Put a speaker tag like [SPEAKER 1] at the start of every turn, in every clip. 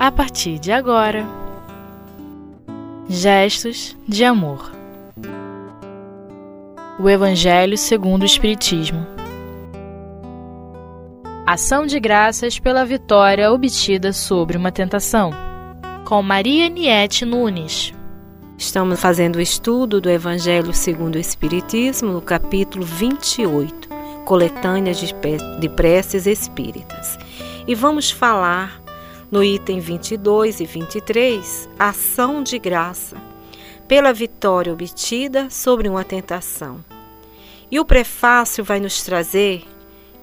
[SPEAKER 1] a partir de agora. Gestos de amor. O Evangelho segundo o Espiritismo. Ação de graças pela vitória obtida sobre uma tentação. Com Maria Niete Nunes.
[SPEAKER 2] Estamos fazendo o estudo do Evangelho segundo o Espiritismo, no capítulo 28, Coletâneas de Preces Espíritas. E vamos falar no item 22 e 23, Ação de Graça, pela vitória obtida sobre uma tentação. E o prefácio vai nos trazer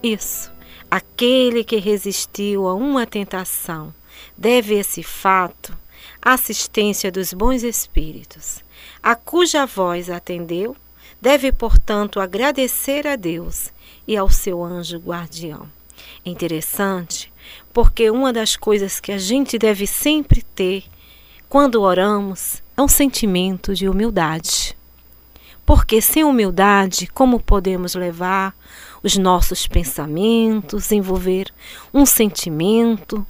[SPEAKER 2] isso. Aquele que resistiu a uma tentação deve esse fato assistência dos bons espíritos, a cuja voz atendeu, deve, portanto, agradecer a Deus e ao seu anjo guardião. Interessante porque uma das coisas que a gente deve sempre ter quando oramos é um sentimento de humildade. Porque sem humildade, como podemos levar os nossos pensamentos, envolver um sentimento,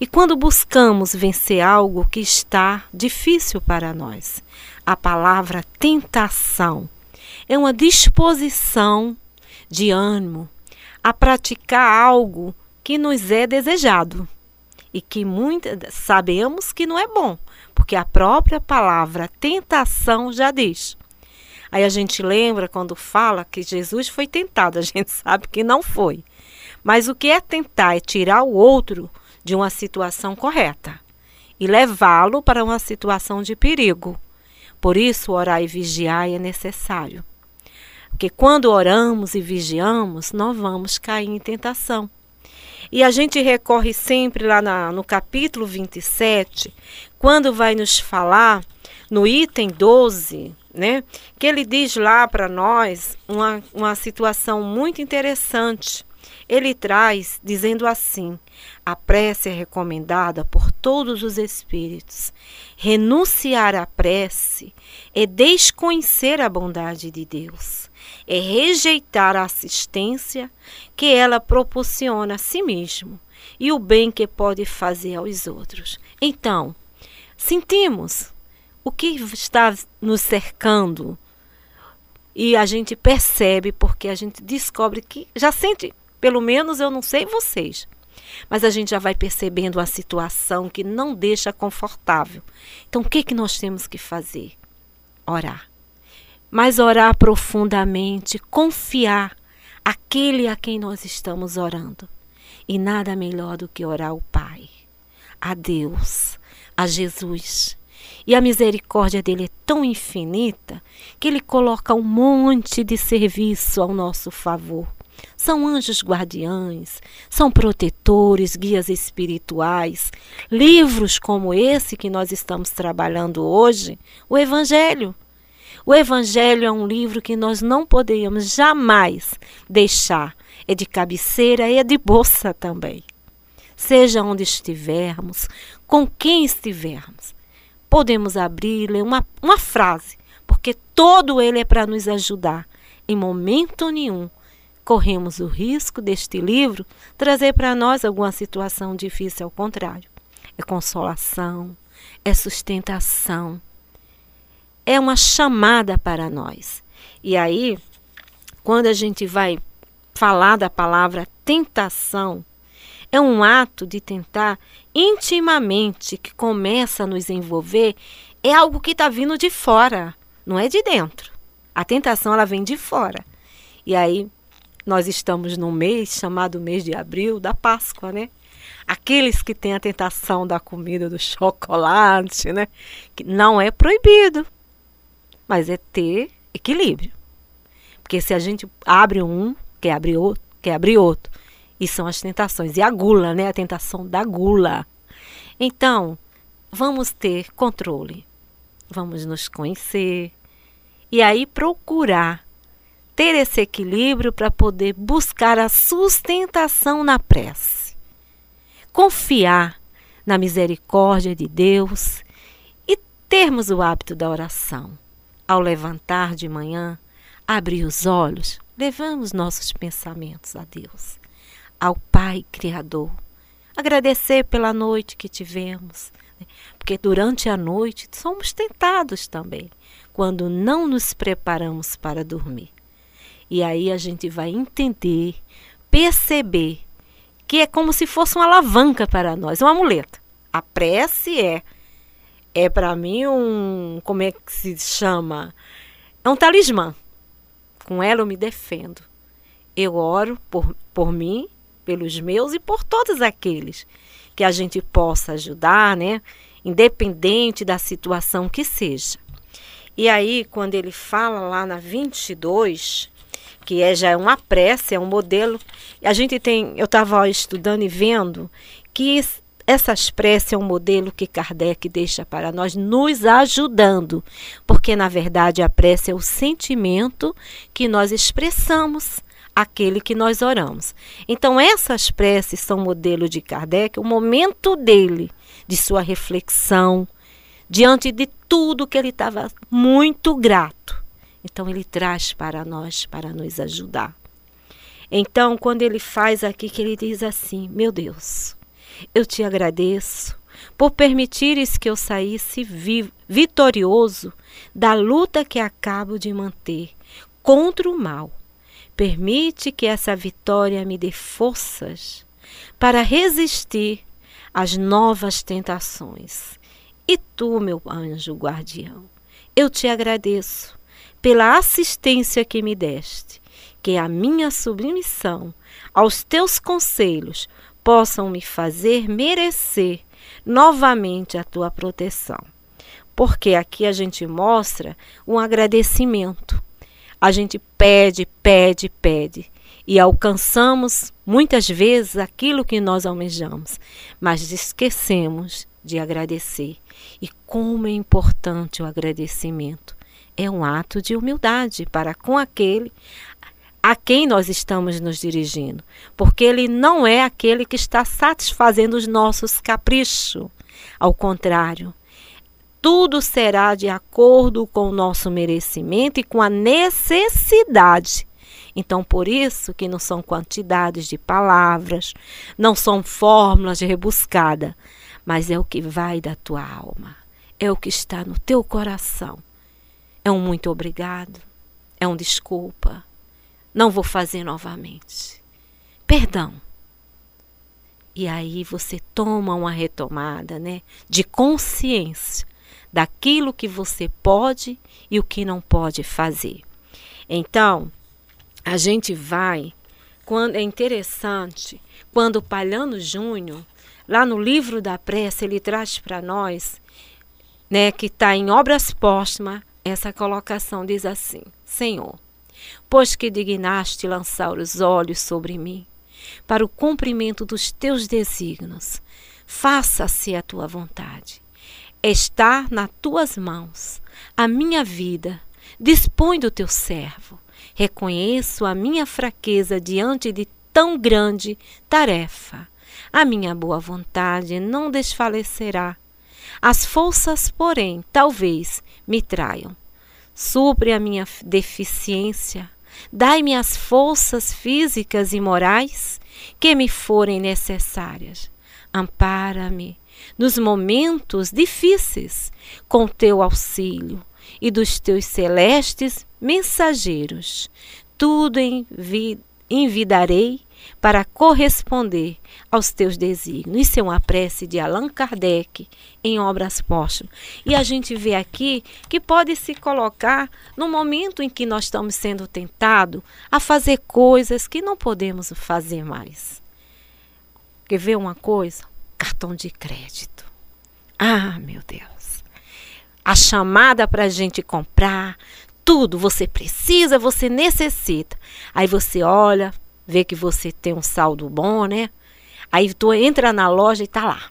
[SPEAKER 2] e quando buscamos vencer algo que está difícil para nós, a palavra tentação é uma disposição de ânimo a praticar algo que nos é desejado e que muitas sabemos que não é bom, porque a própria palavra tentação já diz. Aí a gente lembra quando fala que Jesus foi tentado, a gente sabe que não foi. Mas o que é tentar é tirar o outro de uma situação correta e levá-lo para uma situação de perigo. Por isso, orar e vigiar é necessário. Porque quando oramos e vigiamos, nós vamos cair em tentação. E a gente recorre sempre lá na, no capítulo 27, quando vai nos falar, no item 12, né, que ele diz lá para nós uma, uma situação muito interessante ele traz dizendo assim: a prece é recomendada por todos os espíritos. Renunciar à prece é desconhecer a bondade de Deus, é rejeitar a assistência que ela proporciona a si mesmo e o bem que pode fazer aos outros. Então, sentimos o que está nos cercando e a gente percebe porque a gente descobre que já sente pelo menos eu não sei vocês. Mas a gente já vai percebendo a situação que não deixa confortável. Então, o que, que nós temos que fazer? Orar. Mas orar profundamente, confiar aquele a quem nós estamos orando. E nada melhor do que orar ao Pai, a Deus, a Jesus. E a misericórdia dele é tão infinita que ele coloca um monte de serviço ao nosso favor são anjos guardiães, são protetores, guias espirituais. Livros como esse que nós estamos trabalhando hoje, o Evangelho. O Evangelho é um livro que nós não podemos jamais deixar. É de cabeceira e é de bolsa também. Seja onde estivermos, com quem estivermos, podemos abrir ler uma, uma frase, porque todo ele é para nos ajudar. Em momento nenhum corremos o risco deste livro trazer para nós alguma situação difícil, ao contrário. É consolação, é sustentação, é uma chamada para nós. E aí, quando a gente vai falar da palavra tentação, é um ato de tentar intimamente que começa a nos envolver, é algo que está vindo de fora, não é de dentro. A tentação ela vem de fora. E aí nós estamos num mês chamado mês de abril da Páscoa, né? Aqueles que têm a tentação da comida do chocolate, né? Que não é proibido, mas é ter equilíbrio. Porque se a gente abre um, quer abrir outro, quer abrir outro. E são as tentações. E a gula, né? A tentação da gula. Então, vamos ter controle. Vamos nos conhecer. E aí procurar ter esse equilíbrio para poder buscar a sustentação na prece. Confiar na misericórdia de Deus e termos o hábito da oração. Ao levantar de manhã, abrir os olhos, levamos nossos pensamentos a Deus, ao Pai Criador, agradecer pela noite que tivemos, né? porque durante a noite somos tentados também, quando não nos preparamos para dormir. E aí a gente vai entender, perceber que é como se fosse uma alavanca para nós, uma muleta. A prece é é para mim um, como é que se chama? É um talismã. Com ela eu me defendo. Eu oro por, por mim, pelos meus e por todos aqueles que a gente possa ajudar, né? Independente da situação que seja. E aí, quando ele fala lá na 22, que é já é uma prece, é um modelo. A gente tem, eu estava estudando e vendo que essas preces é um modelo que Kardec deixa para nós, nos ajudando, porque na verdade a prece é o sentimento que nós expressamos aquele que nós oramos. Então essas preces são modelo de Kardec, o momento dele, de sua reflexão, diante de tudo que ele estava muito grato. Então ele traz para nós para nos ajudar. Então, quando ele faz aqui que ele diz assim: "Meu Deus, eu te agradeço por permitires que eu saísse vi vitorioso da luta que acabo de manter contra o mal. Permite que essa vitória me dê forças para resistir às novas tentações. E tu, meu anjo guardião, eu te agradeço pela assistência que me deste, que a minha submissão aos teus conselhos possam me fazer merecer novamente a tua proteção. Porque aqui a gente mostra um agradecimento. A gente pede, pede, pede e alcançamos muitas vezes aquilo que nós almejamos, mas esquecemos de agradecer. E como é importante o agradecimento é um ato de humildade para com aquele a quem nós estamos nos dirigindo, porque ele não é aquele que está satisfazendo os nossos caprichos. Ao contrário, tudo será de acordo com o nosso merecimento e com a necessidade. Então, por isso que não são quantidades de palavras, não são fórmulas rebuscadas, mas é o que vai da tua alma, é o que está no teu coração. É um muito obrigado. É um desculpa. Não vou fazer novamente. Perdão. E aí você toma uma retomada, né, de consciência daquilo que você pode e o que não pode fazer. Então, a gente vai quando é interessante, quando o Palhano Júnior, lá no livro da prece, ele traz para nós, né, que está em obras póstumas, essa colocação diz assim: Senhor, pois que dignaste lançar os olhos sobre mim, para o cumprimento dos teus desígnios, faça-se a tua vontade. Está nas tuas mãos a minha vida, dispõe do teu servo. Reconheço a minha fraqueza diante de tão grande tarefa. A minha boa vontade não desfalecerá as forças, porém, talvez me traiam. Supre a minha deficiência. Dai-me as forças físicas e morais que me forem necessárias. Ampara-me nos momentos difíceis com teu auxílio e dos teus celestes mensageiros. Tudo envidarei para corresponder aos teus desígnios. Isso é uma prece de Allan Kardec em Obras Póstumas. E a gente vê aqui que pode se colocar no momento em que nós estamos sendo tentados a fazer coisas que não podemos fazer mais. Quer ver uma coisa? Cartão de crédito. Ah, meu Deus. A chamada para a gente comprar, tudo você precisa, você necessita. Aí você olha, vê que você tem um saldo bom, né? Aí tu entra na loja e tá lá.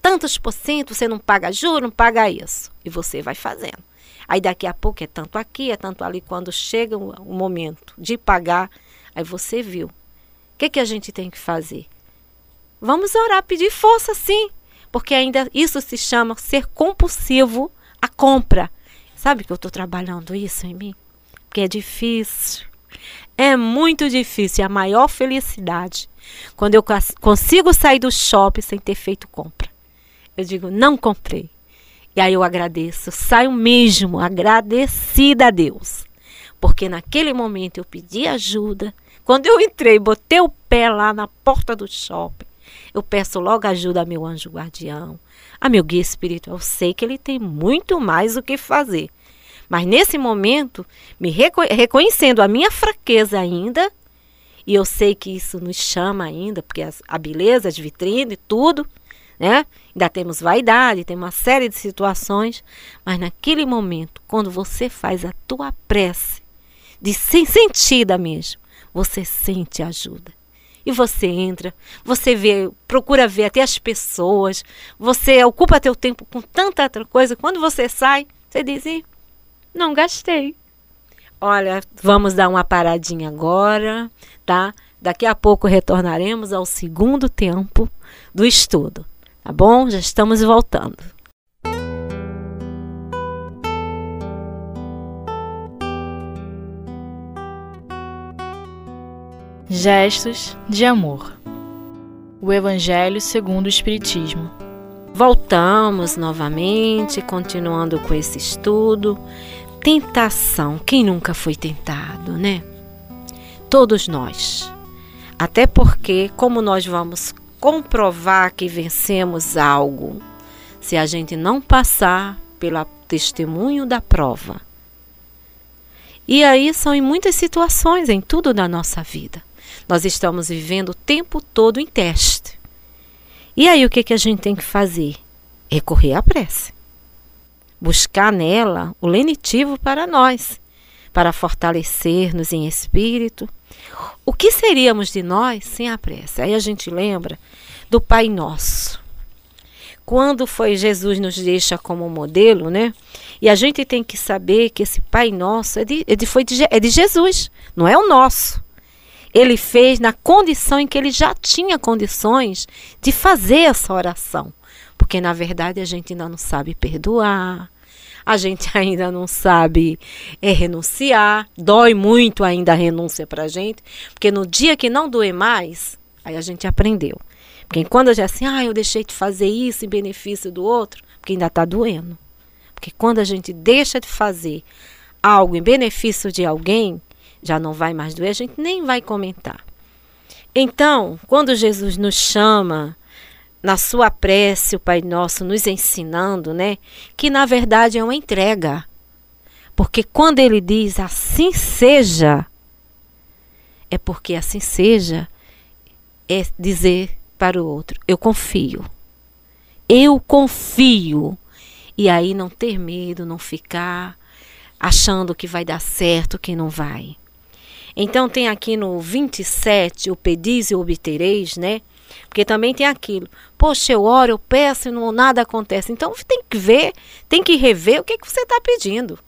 [SPEAKER 2] Tantos por cento, você não paga juros, não paga isso. E você vai fazendo. Aí daqui a pouco é tanto aqui, é tanto ali. Quando chega o, momento de pagar, aí você viu. O que, que a gente tem que fazer? Vamos orar, pedir força sim. Porque ainda isso se chama ser compulsivo a compra. Sabe que eu estou trabalhando isso em mim? Porque é difícil. É muito difícil. A maior felicidade quando eu consigo sair do shopping sem ter feito compra. Eu digo, não comprei. E aí eu agradeço, saio mesmo agradecida a Deus. Porque naquele momento eu pedi ajuda. Quando eu entrei, botei o pé lá na porta do shopping, eu peço logo ajuda a meu anjo guardião, a meu guia espiritual. Eu sei que ele tem muito mais o que fazer. Mas nesse momento, me reco reconhecendo a minha fraqueza ainda, e eu sei que isso nos chama ainda, porque a, a beleza, as vitrines, tudo, né? Ainda temos vaidade, tem uma série de situações, mas naquele momento, quando você faz a tua prece, de sem sentida mesmo, você sente ajuda. E você entra, você vê, procura ver até as pessoas, você ocupa teu tempo com tanta outra coisa. Quando você sai, você diz, não gastei. Olha, vamos dar uma paradinha agora, tá? Daqui a pouco retornaremos ao segundo tempo do estudo. Tá bom? Já estamos voltando.
[SPEAKER 1] Gestos de amor. O Evangelho segundo o Espiritismo.
[SPEAKER 2] Voltamos novamente, continuando com esse estudo. Tentação. Quem nunca foi tentado, né? Todos nós. Até porque, como nós vamos comprovar que vencemos algo se a gente não passar pelo testemunho da prova. E aí são em muitas situações, em tudo da nossa vida. Nós estamos vivendo o tempo todo em teste. E aí o que, que a gente tem que fazer? Recorrer à prece. Buscar nela o lenitivo para nós, para fortalecer-nos em espírito, o que seríamos de nós sem a prece? Aí a gente lembra do Pai Nosso. Quando foi Jesus nos deixa como modelo, né? E a gente tem que saber que esse Pai Nosso é de, é de, foi de, é de Jesus, não é o nosso. Ele fez na condição em que ele já tinha condições de fazer essa oração. Porque na verdade a gente ainda não sabe perdoar, a gente ainda não sabe é, renunciar, dói muito ainda a renúncia para a gente, porque no dia que não doer mais, aí a gente aprendeu. Porque quando a gente assim, ah, eu deixei de fazer isso em benefício do outro, porque ainda está doendo. Porque quando a gente deixa de fazer algo em benefício de alguém, já não vai mais doer, a gente nem vai comentar. Então, quando Jesus nos chama na sua prece, o Pai Nosso nos ensinando, né, que na verdade é uma entrega. Porque quando ele diz assim seja, é porque assim seja é dizer para o outro: eu confio. Eu confio. E aí não ter medo, não ficar achando que vai dar certo, que não vai. Então tem aqui no 27 o pedis e obtereis, né? Porque também tem aquilo. Poxa, eu oro, eu peço e não, nada acontece. Então tem que ver, tem que rever o que, que você está pedindo.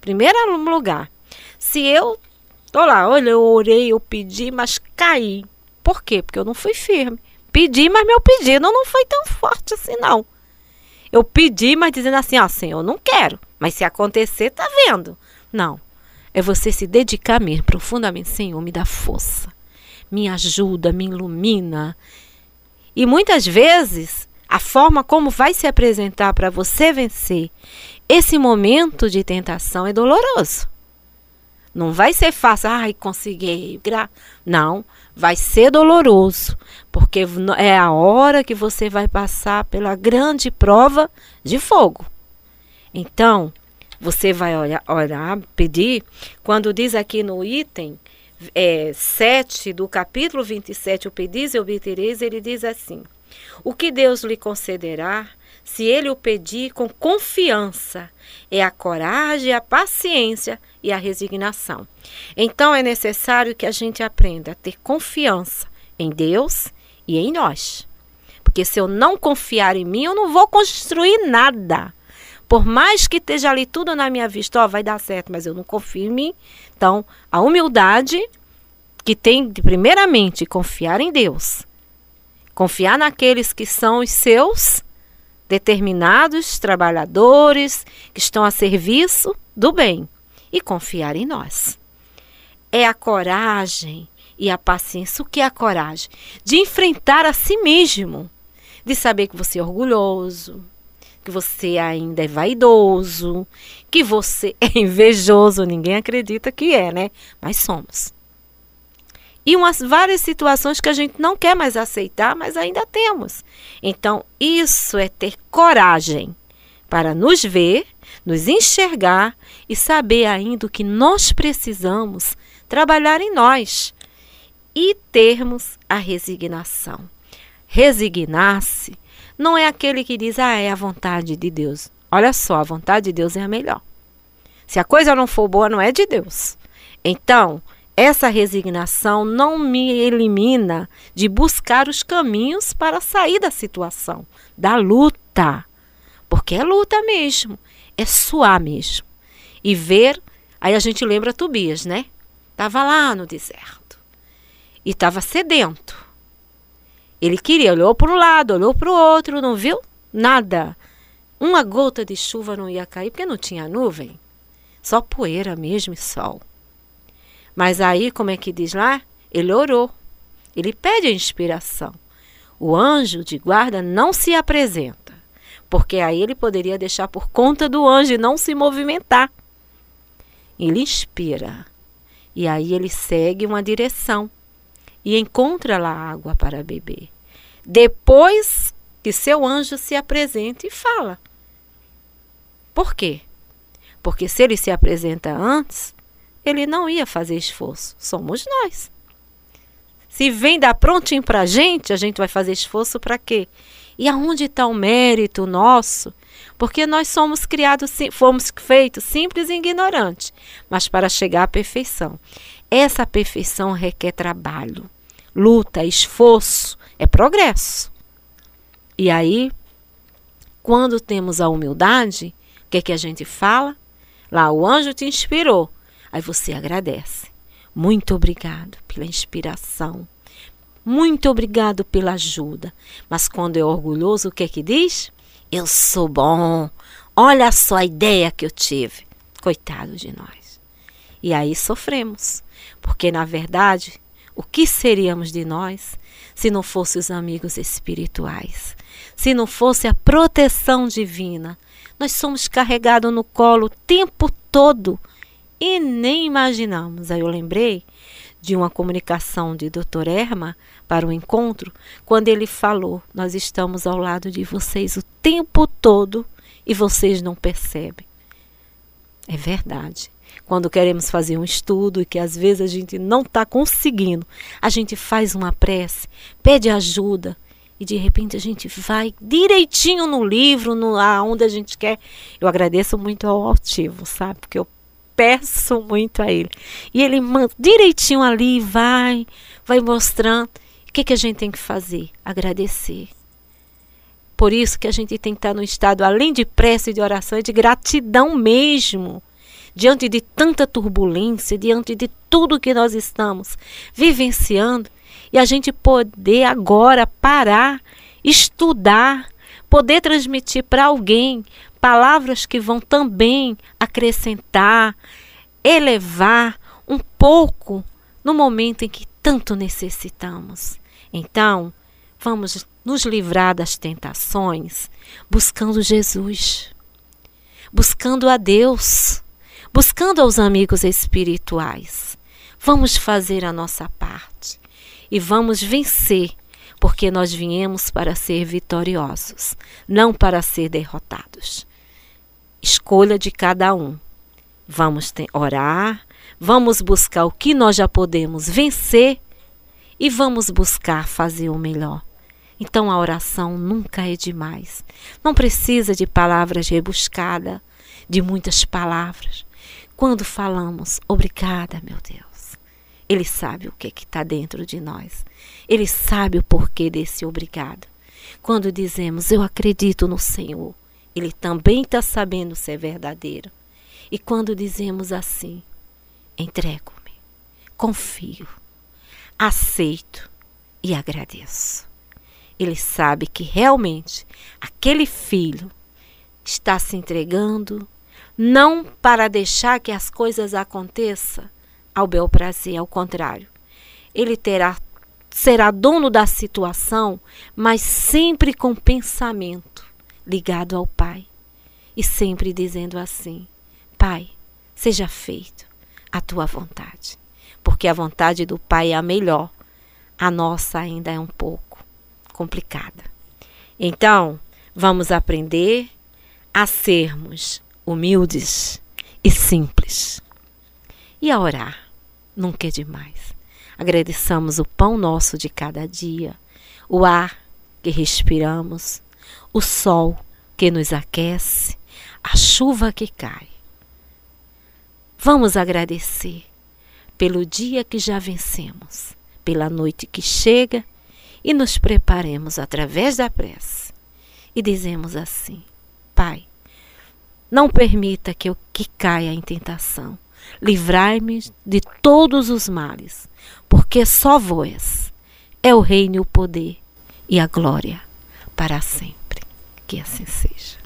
[SPEAKER 2] Primeiro lugar. Se eu tô lá, olha, eu orei, eu pedi, mas caí. Por quê? Porque eu não fui firme. Pedi, mas meu pedido não foi tão forte assim, não. Eu pedi, mas dizendo assim, ó, Senhor, eu não quero. Mas se acontecer, tá vendo? Não. É você se dedicar mesmo profundamente. Senhor, me dá força me ajuda, me ilumina. E muitas vezes, a forma como vai se apresentar para você vencer esse momento de tentação é doloroso. Não vai ser fácil, ai, consegui. Não, vai ser doloroso, porque é a hora que você vai passar pela grande prova de fogo. Então, você vai olhar, orar, pedir, quando diz aqui no item é, 7 do capítulo 27, o pedis e obtereis, ele diz assim: O que Deus lhe concederá, se ele o pedir com confiança, é a coragem, a paciência e a resignação. Então é necessário que a gente aprenda a ter confiança em Deus e em nós. Porque se eu não confiar em mim, eu não vou construir nada. Por mais que esteja ali tudo na minha vista, ó, vai dar certo, mas eu não confio em mim. Então, a humildade que tem de primeiramente confiar em Deus, confiar naqueles que são os seus determinados trabalhadores que estão a serviço do bem e confiar em nós. É a coragem e a paciência. O que é a coragem? De enfrentar a si mesmo, de saber que você é orgulhoso, que você ainda é vaidoso, que você é invejoso. Ninguém acredita que é, né? Mas somos. E umas várias situações que a gente não quer mais aceitar, mas ainda temos. Então, isso é ter coragem para nos ver, nos enxergar e saber ainda o que nós precisamos trabalhar em nós e termos a resignação. Resignar-se não é aquele que diz, ah, é a vontade de Deus. Olha só, a vontade de Deus é a melhor. Se a coisa não for boa, não é de Deus. Então, essa resignação não me elimina de buscar os caminhos para sair da situação, da luta. Porque é luta mesmo, é suar mesmo. E ver, aí a gente lembra Tobias, né? Estava lá no deserto e estava sedento. Ele queria, olhou para um lado, olhou para o outro, não viu nada. Uma gota de chuva não ia cair porque não tinha nuvem, só poeira mesmo e sol. Mas aí, como é que diz lá? Ele orou. Ele pede a inspiração. O anjo de guarda não se apresenta, porque aí ele poderia deixar por conta do anjo e não se movimentar. Ele inspira. E aí ele segue uma direção e encontra lá água para beber. Depois que seu anjo se apresenta e fala. Por quê? Porque se ele se apresenta antes, ele não ia fazer esforço. Somos nós. Se vem dar prontinho para a gente, a gente vai fazer esforço para quê? E aonde está o mérito nosso? Porque nós somos criados, fomos feitos simples e ignorantes, mas para chegar à perfeição. Essa perfeição requer trabalho, luta, esforço, é progresso. E aí, quando temos a humildade, o que é que a gente fala? Lá o anjo te inspirou. Aí você agradece. Muito obrigado pela inspiração. Muito obrigado pela ajuda. Mas quando é orgulhoso, o que é que diz? Eu sou bom. Olha só a ideia que eu tive. Coitado de nós. E aí sofremos. Porque, na verdade, o que seríamos de nós se não fossem os amigos espirituais? Se não fosse a proteção divina? Nós somos carregados no colo o tempo todo e nem imaginamos. Aí eu lembrei de uma comunicação de Dr. Erma para o encontro, quando ele falou: Nós estamos ao lado de vocês o tempo todo e vocês não percebem. É verdade. Quando queremos fazer um estudo e que às vezes a gente não está conseguindo, a gente faz uma prece, pede ajuda e de repente a gente vai direitinho no livro, no aonde a gente quer. Eu agradeço muito ao altivo, sabe? Porque eu peço muito a ele. E ele manda direitinho ali, vai, vai mostrando. O que, que a gente tem que fazer? Agradecer. Por isso que a gente tem que estar no estado, além de prece e de oração, é de gratidão mesmo. Diante de tanta turbulência, diante de tudo que nós estamos vivenciando, e a gente poder agora parar, estudar, poder transmitir para alguém palavras que vão também acrescentar, elevar um pouco no momento em que tanto necessitamos. Então, vamos nos livrar das tentações buscando Jesus, buscando a Deus, buscando aos amigos espirituais. Vamos fazer a nossa parte e vamos vencer porque nós viemos para ser vitoriosos, não para ser derrotados escolha de cada um. Vamos orar, vamos buscar o que nós já podemos vencer e vamos buscar fazer o melhor. Então a oração nunca é demais. Não precisa de palavras rebuscadas, de muitas palavras. Quando falamos, obrigada, meu Deus, Ele sabe o que está dentro de nós. Ele sabe o porquê desse obrigado. Quando dizemos, eu acredito no Senhor, ele também está sabendo se é verdadeiro. E quando dizemos assim, entrego-me, confio, aceito e agradeço. Ele sabe que realmente aquele filho está se entregando não para deixar que as coisas aconteçam ao bel prazer, ao contrário. ele terá será dono da situação, mas sempre com pensamento ligado ao Pai e sempre dizendo assim: Pai, seja feito a tua vontade, porque a vontade do Pai é a melhor, a nossa ainda é um pouco complicada. Então, vamos aprender a sermos humildes e simples e a orar. Nunca é demais. Agradeçamos o pão nosso de cada dia, o ar que respiramos, o sol que nos aquece, a chuva que cai. Vamos agradecer pelo dia que já vencemos, pela noite que chega e nos preparemos através da prece. E dizemos assim: Pai, não permita que eu que caia em tentação. Livrai-me de todos os males, porque só vós é o reino o poder e a glória para sempre. Que assim seja.